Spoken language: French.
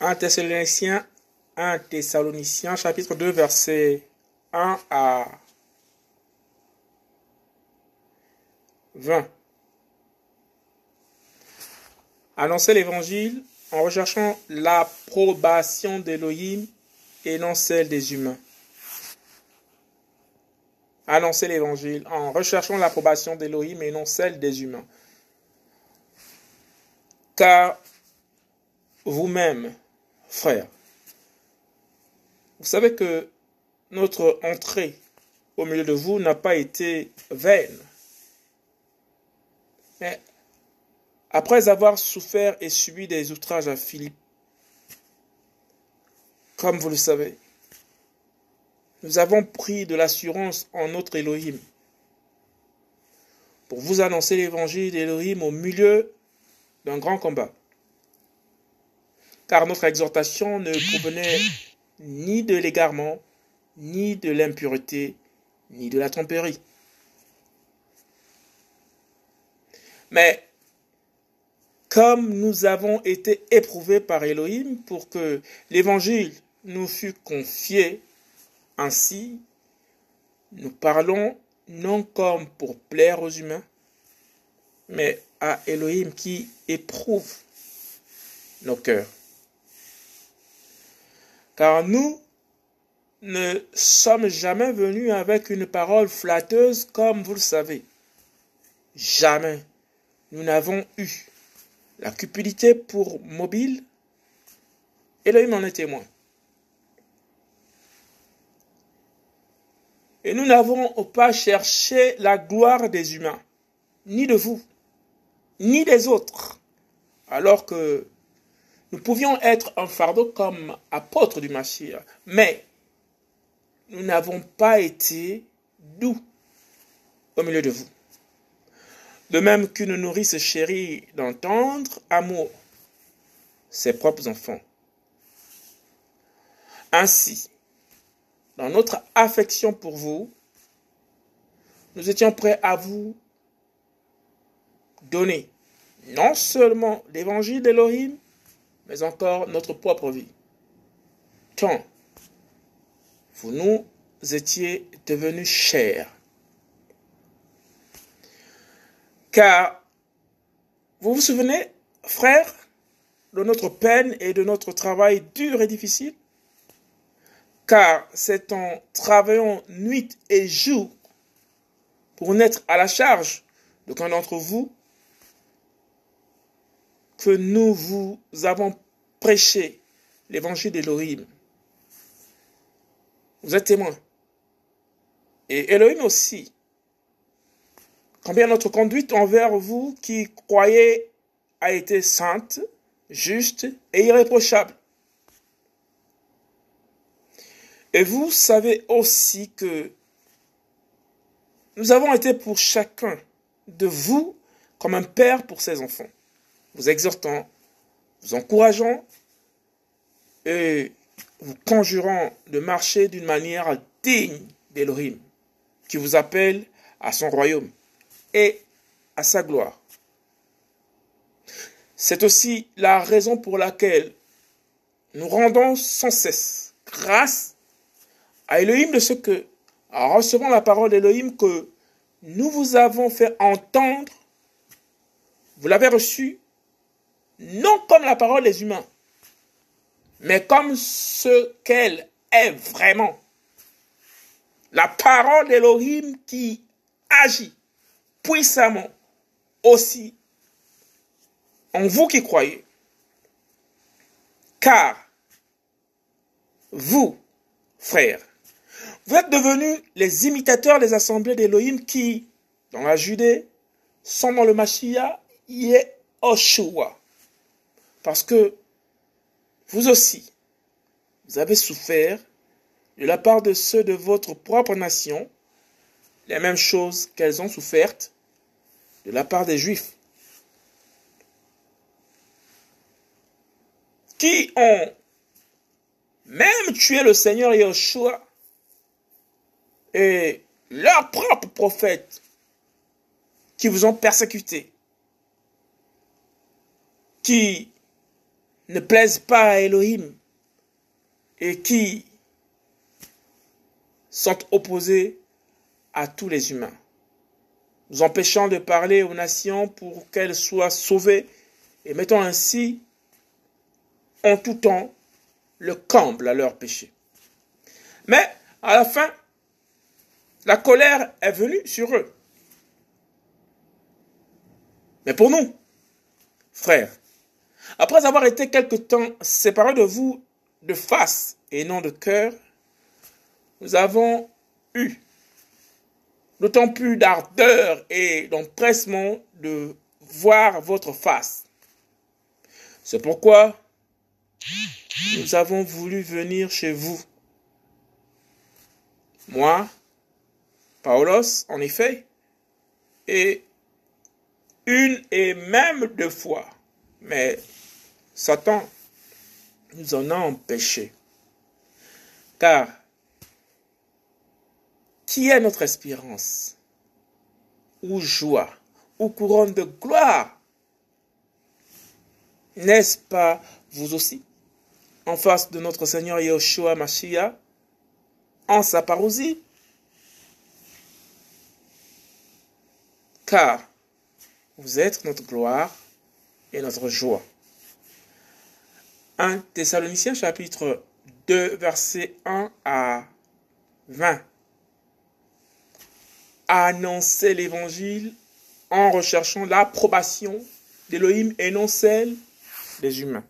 1 Thessaloniciens, 1 Thessaloniciens, chapitre 2, verset 1 à 20. Annoncer l'évangile en recherchant l'approbation d'Élohim et non celle des humains. Annoncer l'évangile en recherchant l'approbation d'Élohim et non celle des humains. Car vous-même, frères, vous savez que notre entrée au milieu de vous n'a pas été vaine. Mais après avoir souffert et subi des outrages à Philippe, comme vous le savez, nous avons pris de l'assurance en notre Elohim pour vous annoncer l'évangile d'Elohim au milieu d'un grand combat. Car notre exhortation ne provenait ni de l'égarement, ni de l'impureté, ni de la tromperie. Mais comme nous avons été éprouvés par Elohim pour que l'évangile nous fût confié, ainsi nous parlons non comme pour plaire aux humains, mais à Elohim qui éprouve nos cœurs. Car nous ne sommes jamais venus avec une parole flatteuse comme vous le savez. Jamais nous n'avons eu la cupidité pour mobile. Elohim en est témoin. Et nous n'avons pas cherché la gloire des humains, ni de vous, ni des autres, alors que nous pouvions être un fardeau comme apôtres du Machir, mais nous n'avons pas été doux au milieu de vous. De même qu'une nourrice chérie d'entendre amour ses propres enfants. Ainsi, dans notre affection pour vous, nous étions prêts à vous donner non seulement l'évangile d'Elohim, mais encore notre propre vie. Tant vous nous étiez devenus chers. Car vous vous souvenez, frères, de notre peine et de notre travail dur et difficile? Car c'est en travaillant nuit et jour pour n'être à la charge d'aucun d'entre vous que nous vous avons prêché l'évangile d'Elohim. Vous êtes témoins. Et Elohim aussi. Combien notre conduite envers vous qui croyez a été sainte, juste et irréprochable. Et vous savez aussi que nous avons été pour chacun de vous comme un père pour ses enfants, vous exhortant, vous encourageant et vous conjurant de marcher d'une manière digne d'Elohim, qui vous appelle à son royaume et à sa gloire. C'est aussi la raison pour laquelle nous rendons sans cesse grâce à Elohim de ce que, en recevant la parole d'Elohim que nous vous avons fait entendre, vous l'avez reçue non comme la parole des humains, mais comme ce qu'elle est vraiment. La parole d'Elohim qui agit puissamment aussi en vous qui croyez. Car vous, frères, vous êtes devenus les imitateurs des assemblées d'Elohim qui, dans la Judée, sont dans le Mashiach Yehoshua. Parce que vous aussi, vous avez souffert de la part de ceux de votre propre nation les mêmes choses qu'elles ont souffertes de la part des Juifs. Qui ont même tué le Seigneur Yeshua et leurs propres prophètes qui vous ont persécuté, qui ne plaisent pas à Elohim et qui sont opposés à tous les humains, nous empêchant de parler aux nations pour qu'elles soient sauvées et mettant ainsi en tout temps le comble à leur péché. Mais à la fin, la colère est venue sur eux. Mais pour nous, frères, après avoir été quelque temps séparés de vous de face et non de cœur, nous avons eu d'autant plus d'ardeur et d'empressement de voir votre face. C'est pourquoi nous avons voulu venir chez vous. Moi, Paulos, en effet, et une et même deux fois, mais Satan nous en a empêchés. Car qui est notre espérance Ou joie Ou couronne de gloire? N'est-ce pas vous aussi En face de notre Seigneur Yahushua Mashiach En sa parousie? Car vous êtes notre gloire et notre joie. 1 Thessaloniciens chapitre 2 verset 1 à 20 annoncer l'évangile en recherchant l'approbation d'Élohim et non celle des humains.